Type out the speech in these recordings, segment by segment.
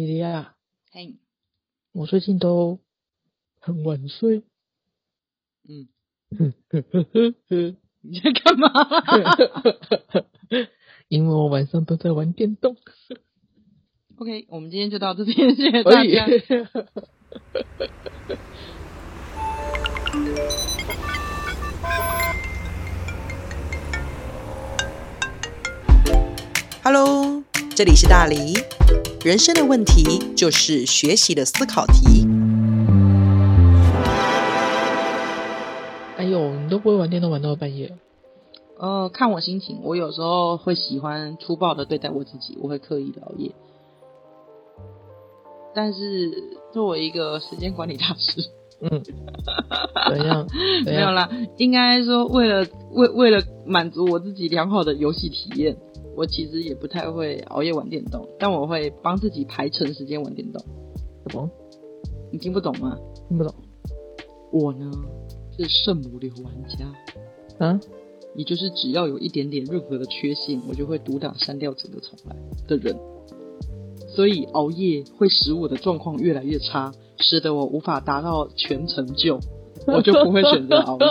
莉莉亚，嘿，我最近都很晚睡。嗯，你在干嘛？因为我晚上都在玩电动。OK，我们今天就到这边，谢谢大家。。Hello，这里是大黎。人生的问题就是学习的思考题。哎呦，你都不会玩电脑玩到半夜？呃，看我心情，我有时候会喜欢粗暴的对待我自己，我会刻意的熬夜。但是作为一个时间管理大师，嗯，怎样？怎样？没有啦，应该说为了为为了满足我自己良好的游戏体验，我其实也不太会熬夜玩电动，但我会帮自己排成时间玩电动。什么？你听不懂吗？听不懂我呢是圣母流玩家，啊？也就是只要有一点点任何的缺陷，我就会独打删掉整个重来的人。所以熬夜会使我的状况越来越差，使得我无法达到全成就，我就不会选择 熬夜。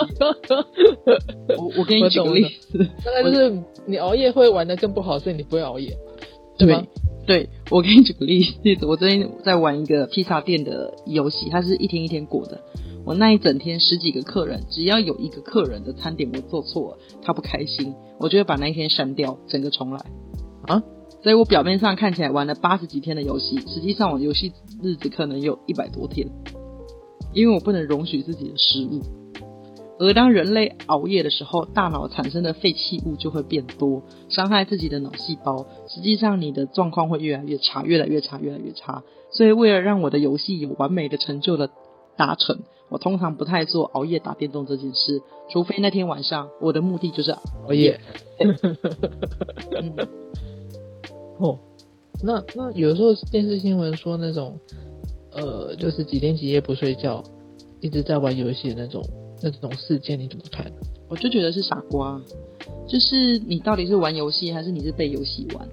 我我给你举个例子，大概就是你熬夜会玩的更不好，所以你不会熬夜，对吗？对，我给你举个例例子，我最近在玩一个披萨店的游戏，它是一天一天过的。我那一整天十几个客人，只要有一个客人的餐点我做错了，他不开心，我就会把那一天删掉，整个重来。啊？所以我表面上看起来玩了八十几天的游戏，实际上我游戏日子可能有一百多天，因为我不能容许自己的失误。而当人类熬夜的时候，大脑产生的废弃物就会变多，伤害自己的脑细胞。实际上，你的状况会越来越差，越来越差，越来越差。所以，为了让我的游戏有完美的成就的达成，我通常不太做熬夜打电动这件事，除非那天晚上我的目的就是熬夜。嗯，哦，那那有时候电视新闻说那种，呃，就是几天几夜不睡觉，一直在玩游戏的那种那种事件，你怎么看？我就觉得是傻瓜。就是你到底是玩游戏，还是你是被游戏玩？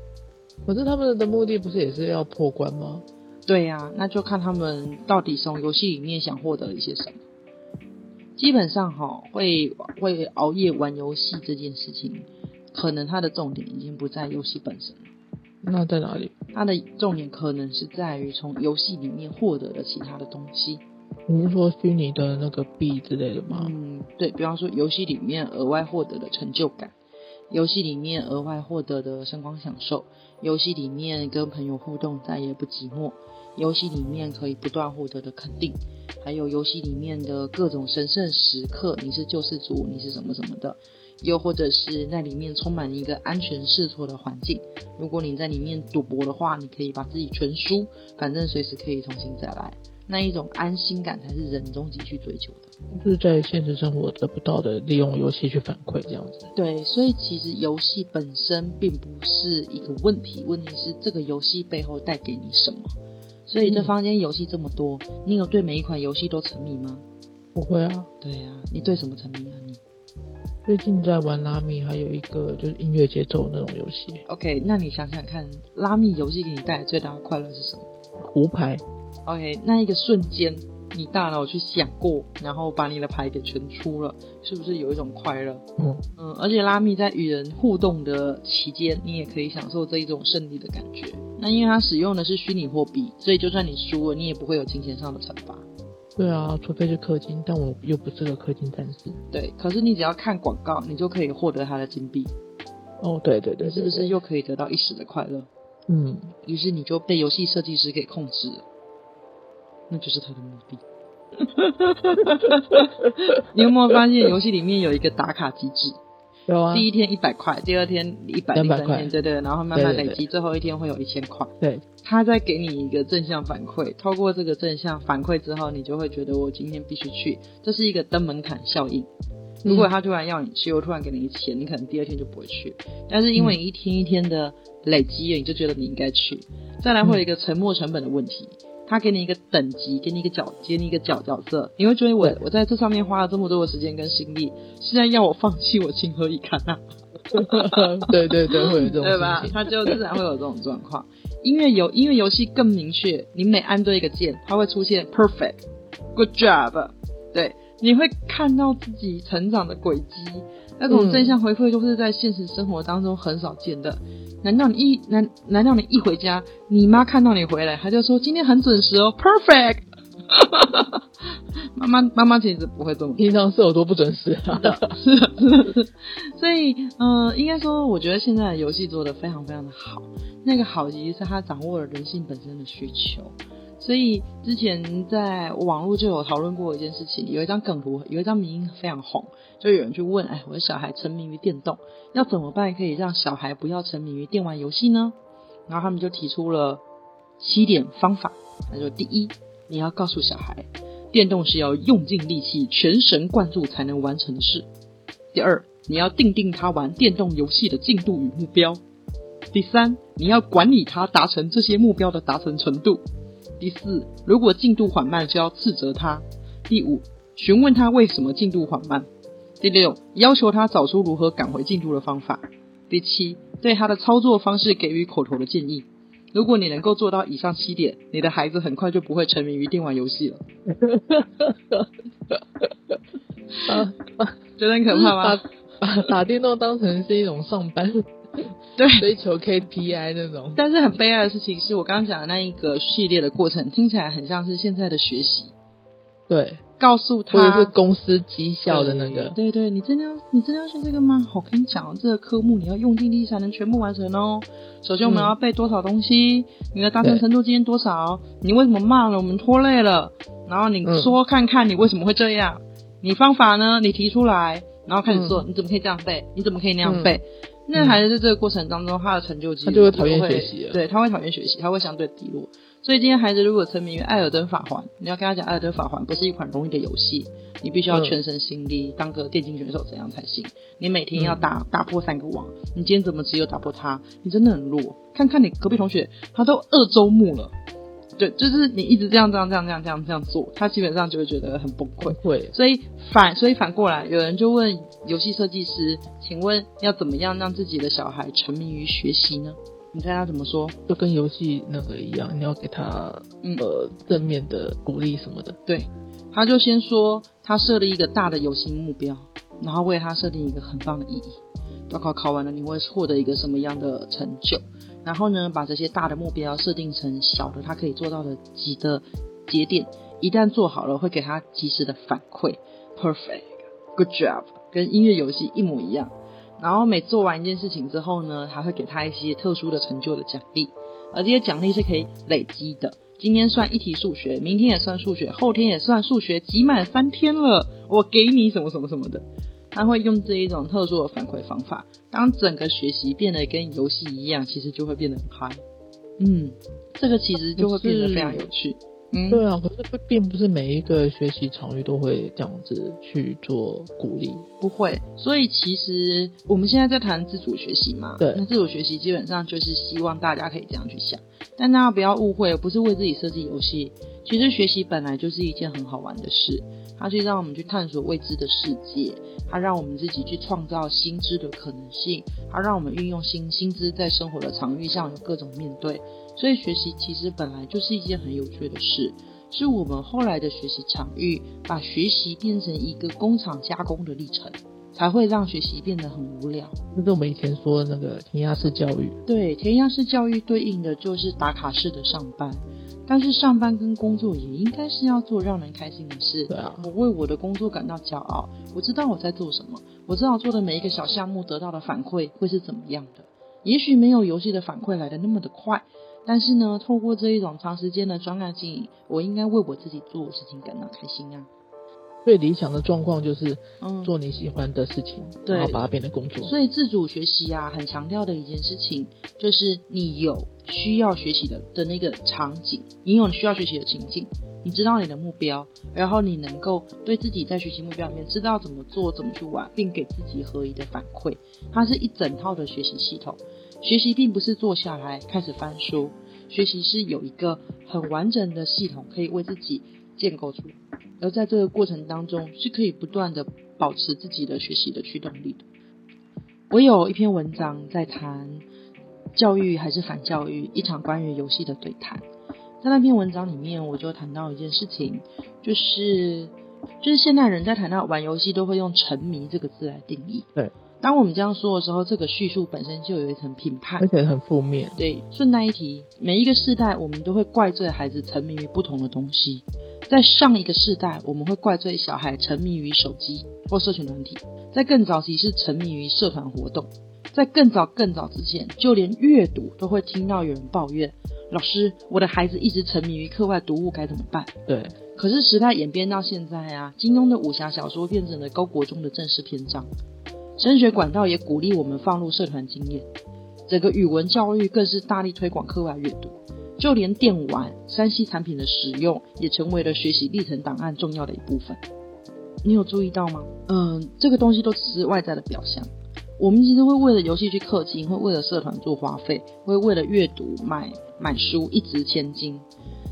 可是他们的目的不是也是要破关吗？对呀、那就看他们到底从游戏里面想获得一些什么。基本上哈，会会熬夜玩游戏这件事情，可能它的重点已经不在游戏本身了，那在哪里？它的重点可能是在于从游戏里面获得的其他的东西。你是说虚拟的那个币之类的吗？嗯，对比方说游戏里面额外获得的成就感，游戏里面额外获得的声光享受，游戏里面跟朋友互动再也不寂寞，游戏里面可以不断获得的肯定，还有游戏里面的各种神圣时刻，你是救世主，你是什么什么的，又或者是那里面充满一个安全试错的环境。如果你在里面赌博的话，你可以把自己全输，反正随时可以重新再来。那一种安心感才是人终极去追求的。就是在现实生活得不到的，利用游戏去反馈这样子。对，所以其实游戏本身并不是一个问题，问题是这个游戏背后带给你什么。所以这嗯坊间游戏这么多，你有对每一款游戏都沉迷吗？不会啊，对啊、你对什么沉迷啊你最近在玩拉米，还有一个就是音乐节奏那种游戏，？OK，那你想想看，拉米游戏给你带来最大的快乐是什么胡牌。？OK，那一个瞬间，你大脑去想过，然后把你的牌给全出了，是不是有一种快乐？嗯，嗯，而且拉米在与人互动的期间，你也可以享受这一种胜利的感觉。那因为它使用的是虚拟货币，所以就算你输了，你也不会有金钱上的惩罚。对啊，除非是氪金，但我又不是个氪金战士。对，可是你只要看广告，你就可以获得它的金币，哦，对对对，是不是？又可以得到一时的快乐？嗯，于是你就被游戏设计师给控制了，那就是他的目的。你有没有发现游戏里面有一个打卡机制？有啊，第一天一百块，第二天一百零200块三天，对对，然后慢慢累积，最后一天会有一千块。对，他再给你一个正向反馈，透过这个正向反馈之后，你就会觉得我今天必须去，这是一个登门槛效应。如果他突然要你去，我突然给你钱，你可能第二天就不会去。但是因为你一天一天的累积，你就觉得你应该去。再来会有一个沉没成本的问题，他给你一个等级，给你一个角，给你一个角角色，你会觉得我对我在这上面花了这么多的时间跟心力，现在要我放弃我情何以堪啊？对对对，会有这种对吧他就自然会有这种状况。音乐游音乐游戏更明确，你每按对一个键，它会出现 perfect，good job，对，你会看到自己成长的轨迹。那种正向回馈都是在现实生活当中很少见的。难道你一难难道你一回家，你妈看到你回来，她就说今天很准时哦，perfect。妈妈妈妈其实不会这么，平常是有多不准时啊？是的，是的，是。所以，嗯，应该说，我觉得现在的游戏做的非常非常的好。那个好，其实是他掌握了人性本身的需求。所以之前在网络就有讨论过一件事情，有一张梗图，有一张名非常红，就有人去问：哎，我的小孩沉迷于电动，要怎么办可以让小孩不要沉迷于电玩游戏呢？然后他们就提出了七点方法。那就：第一，你要告诉小孩。电动是要用尽力气、全神贯注才能完成的事。第二，你要定定他玩电动游戏的进度与目标。第三，你要管理他达成这些目标的达成程度。第四，如果进度缓慢，就要斥责他。第五，询问他为什么进度缓慢。第六，要求他找出如何赶回进度的方法。第七，对他的操作方式给予口头的建议。如果你能够做到以上七点，你的孩子很快就不会沉迷于电玩游戏了。觉得很可怕吗？把打电动当成是一种上班，对，追求 KPI 那种。但是很悲哀的事情是我刚刚讲的那一个系列的过程，听起来很像是现在的学习。对。告诉他，或者是公司绩效的那个。对对，你真的要，你真的要学这个吗？我跟你讲，这个科目你要用尽力才能全部完成哦。首先我们要背多少东西？你的达成程度今天多少？你为什么慢了？我们拖累了？然后你说看看你为什么会这样？你方法呢？你提出来，然后开始做。你怎么可以这样背？你怎么可以那样背？那孩子在这个过程当中，他的成就他就会讨厌学习，对他会讨厌学习，他会相对低落。所以今天孩子如果沉迷于《艾尔登法环》，你要跟他讲《艾尔登法环》不是一款容易的游戏，你必须要全身心力当个电竞选手怎样才行？你每天要打打破三个网，你今天怎么只有打破它？你真的很弱。看看你隔壁同学，他都二周目了。对，就是你一直这样这样这样这样这样这样做，他基本上就会觉得很崩溃。会，所以反所以反过来，有人就问游戏设计师，请问要怎么样让自己的小孩沉迷于学习呢？你猜他怎么说？就跟游戏那个一样，你要给他呃正面的鼓励什么的。对，他就先说他设立一个大的游戏目标，然后为他设定一个很棒的意义。高考考完了，你会获得一个什么样的成就？然后呢，把这些大的目标设定成小的，他可以做到的几的节点，一旦做好了，会给他及时的反馈，perfect，good job，跟音乐游戏一模一样。然后每做完一件事情之后呢，还会给他一些特殊的成就的奖励，而这些奖励是可以累积的。今天算一题数学，明天也算数学，后天也算数学，集满三天了，我给你什么什么什么的。他会用这一种特殊的反馈方法，当整个学习变得跟游戏一样，其实就会变得很嗨。嗯，这个其实就会变得非常有趣。嗯，对啊，可是不并不是每一个学习场域都会这样子去做鼓励，不会。所以其实我们现在在谈自主学习嘛，对，那自主学习基本上就是希望大家可以这样去想，但大家不要误会，不是为自己设计游戏。其实学习本来就是一件很好玩的事，它去让我们去探索未知的世界，它让我们自己去创造新知的可能性，它让我们运用新新知在生活的场域上有各种面对。所以学习其实本来就是一件很有趣的事，是我们后来的学习场域把学习变成一个工厂加工的历程，才会让学习变得很无聊。这是我们以前说的那个填鸭式教育。对，填鸭式教育对应的就是打卡式的上班，但是上班跟工作也应该是要做让人开心的事。对啊，我为我的工作感到骄傲，我知道我在做什么，我知道做的每一个小项目得到的反馈会是怎么样的。也许没有游戏的反馈来的那么的快。但是呢，透过这一种长时间的专案经营，我应该为我自己做的事情感到开心啊。最理想的状况就是，做你喜欢的事情，然后把它变成工作。所以自主学习啊，很强调的一件事情，就是你有需要学习的的那个场景，你有需要学习的情境，你知道你的目标，然后你能够对自己在学习目标里面知道怎么做，怎么去玩，并给自己合理的反馈。它是一整套的学习系统。学习并不是坐下来开始翻书，学习是有一个很完整的系统可以为自己建构出来，而在这个过程当中是可以不断的保持自己的学习的驱动力的。我有一篇文章在谈教育还是反教育？一场关于游戏的对谈。在那篇文章里面，我就谈到一件事情，就是就是现代人在谈到玩游戏，都会用“沉迷”这个字来定义。对，当我们这样说的时候，这个叙述本身就有一层评判，而且很负面。对，顺带一提，每一个世代我们都会怪罪孩子沉迷于不同的东西。在上一个世代，我们会怪罪小孩沉迷于手机或社群软体；在更早期是沉迷于社团活动；在更早更早之前，就连阅读都会听到有人抱怨。老师，我的孩子一直沉迷于课外读物，该怎么办？对。可是时代演变到现在啊，金庸的武侠小说变成了高国中的正式篇章，升学管道也鼓励我们放入社团经验，整个语文教育更是大力推广课外阅读，就连电玩、山西产品的使用也成为了学习历程档案重要的一部分。你有注意到吗？嗯，这个东西都只是外在的表象。我们其实会为了游戏去氪金，会为了社团做花费，会为了阅读买买书一掷千金。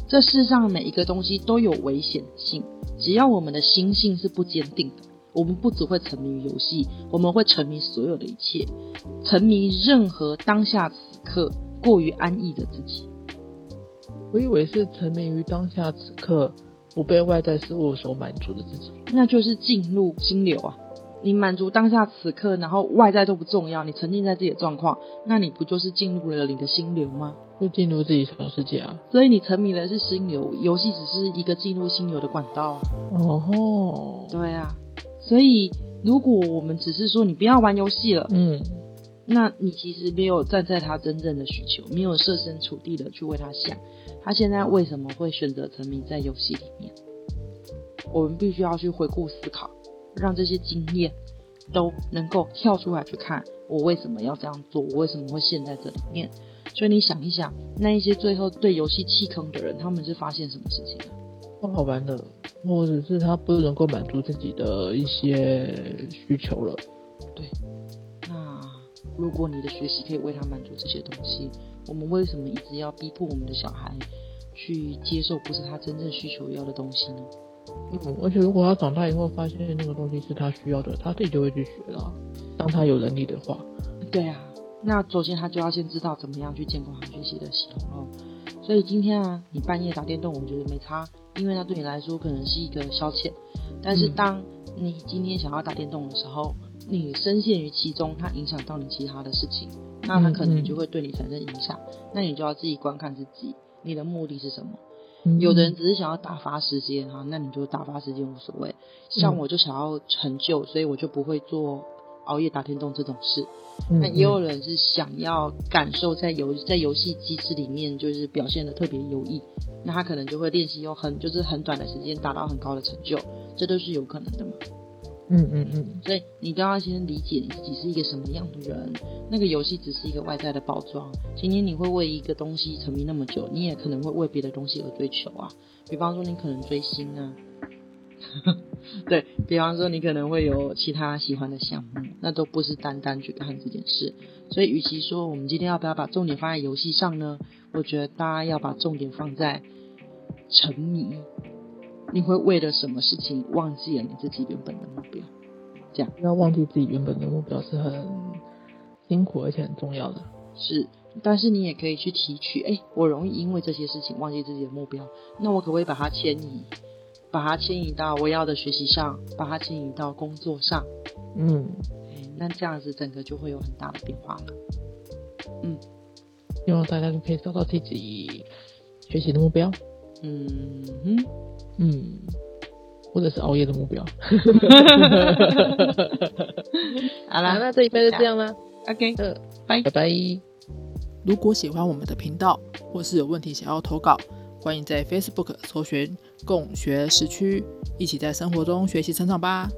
这世上每一个东西都有危险性，只要我们的心性是不坚定的，我们不只会沉迷于游戏，我们会沉迷所有的一切，沉迷任何当下此刻过于安逸的自己。我以为是沉迷于当下此刻不被外在事物所满足的自己，那就是进入心流啊。你满足当下此刻，然后外在都不重要，你沉浸在自己的状况，那你不就是进入了你的心流吗？就进入自己小世界啊！所以你沉迷的是心流，游戏只是一个进入心流的管道啊。哦吼，对啊。所以如果我们只是说你不要玩游戏了，嗯，那你其实没有站在他真正的需求，没有设身处地的去为他想，他现在为什么会选择沉迷在游戏里面？我们必须要去回顾思考。让这些经验都能够跳出来去看，我为什么要这样做？我为什么会陷在这里面？所以你想一想，那一些最后对游戏弃坑的人，他们是发现什么事情不好玩的，或者是他不能够满足自己的一些需求了。对。那如果你的学习可以为他满足这些东西，我们为什么一直要逼迫我们的小孩去接受不是他真正需求要的东西呢？嗯，而且如果他长大以后发现那个东西是他需要的，他自己就会去学了。当他有能力的话，对啊，那首先他就要先知道怎么样去建构他学习的系统哦。所以今天啊，你半夜打电动，我觉得没差，因为那对你来说可能是一个消遣。但是当你今天想要打电动的时候，你深陷于其中，它影响到你其他的事情，那它可能就会对你产生影响。那你就要自己观看自己，你的目的是什么？有的人只是想要打发时间哈，那你就打发时间无所谓。像我就想要成就，所以我就不会做熬夜打电动这种事。那也有人是想要感受在游在游戏机制里面就是表现的特别优异，那他可能就会练习用很就是很短的时间达到很高的成就，这都是有可能的嘛。嗯嗯嗯，所以你都要先理解你自己是一个什么样的人。那个游戏只是一个外在的包装。今天你会为一个东西沉迷那么久，你也可能会为别的东西而追求啊。比方说你可能追星啊，对比方说你可能会有其他喜欢的项目，那都不是单单去看这件事。所以与其说我们今天要不要把重点放在游戏上呢？我觉得大家要把重点放在沉迷。你会为了什么事情忘记了你自己原本的目标？这样要忘记自己原本的目标是很辛苦而且很重要的。是，但是你也可以去提取，哎，我容易因为这些事情忘记自己的目标，那我可不可以把它迁移，把它迁移到我要的学习上，把它迁移到工作上？嗯，那这样子整个就会有很大的变化了。嗯，希望大家都可以找到自己学习的目标。嗯哼。嗯，或者是熬夜的目标。好啦，那这一杯就这样啦。OK，呃，拜拜拜。如果喜欢我们的频道，或是有问题想要投稿，欢迎在 Facebook 搜寻“共学时区”，一起在生活中学习成长吧。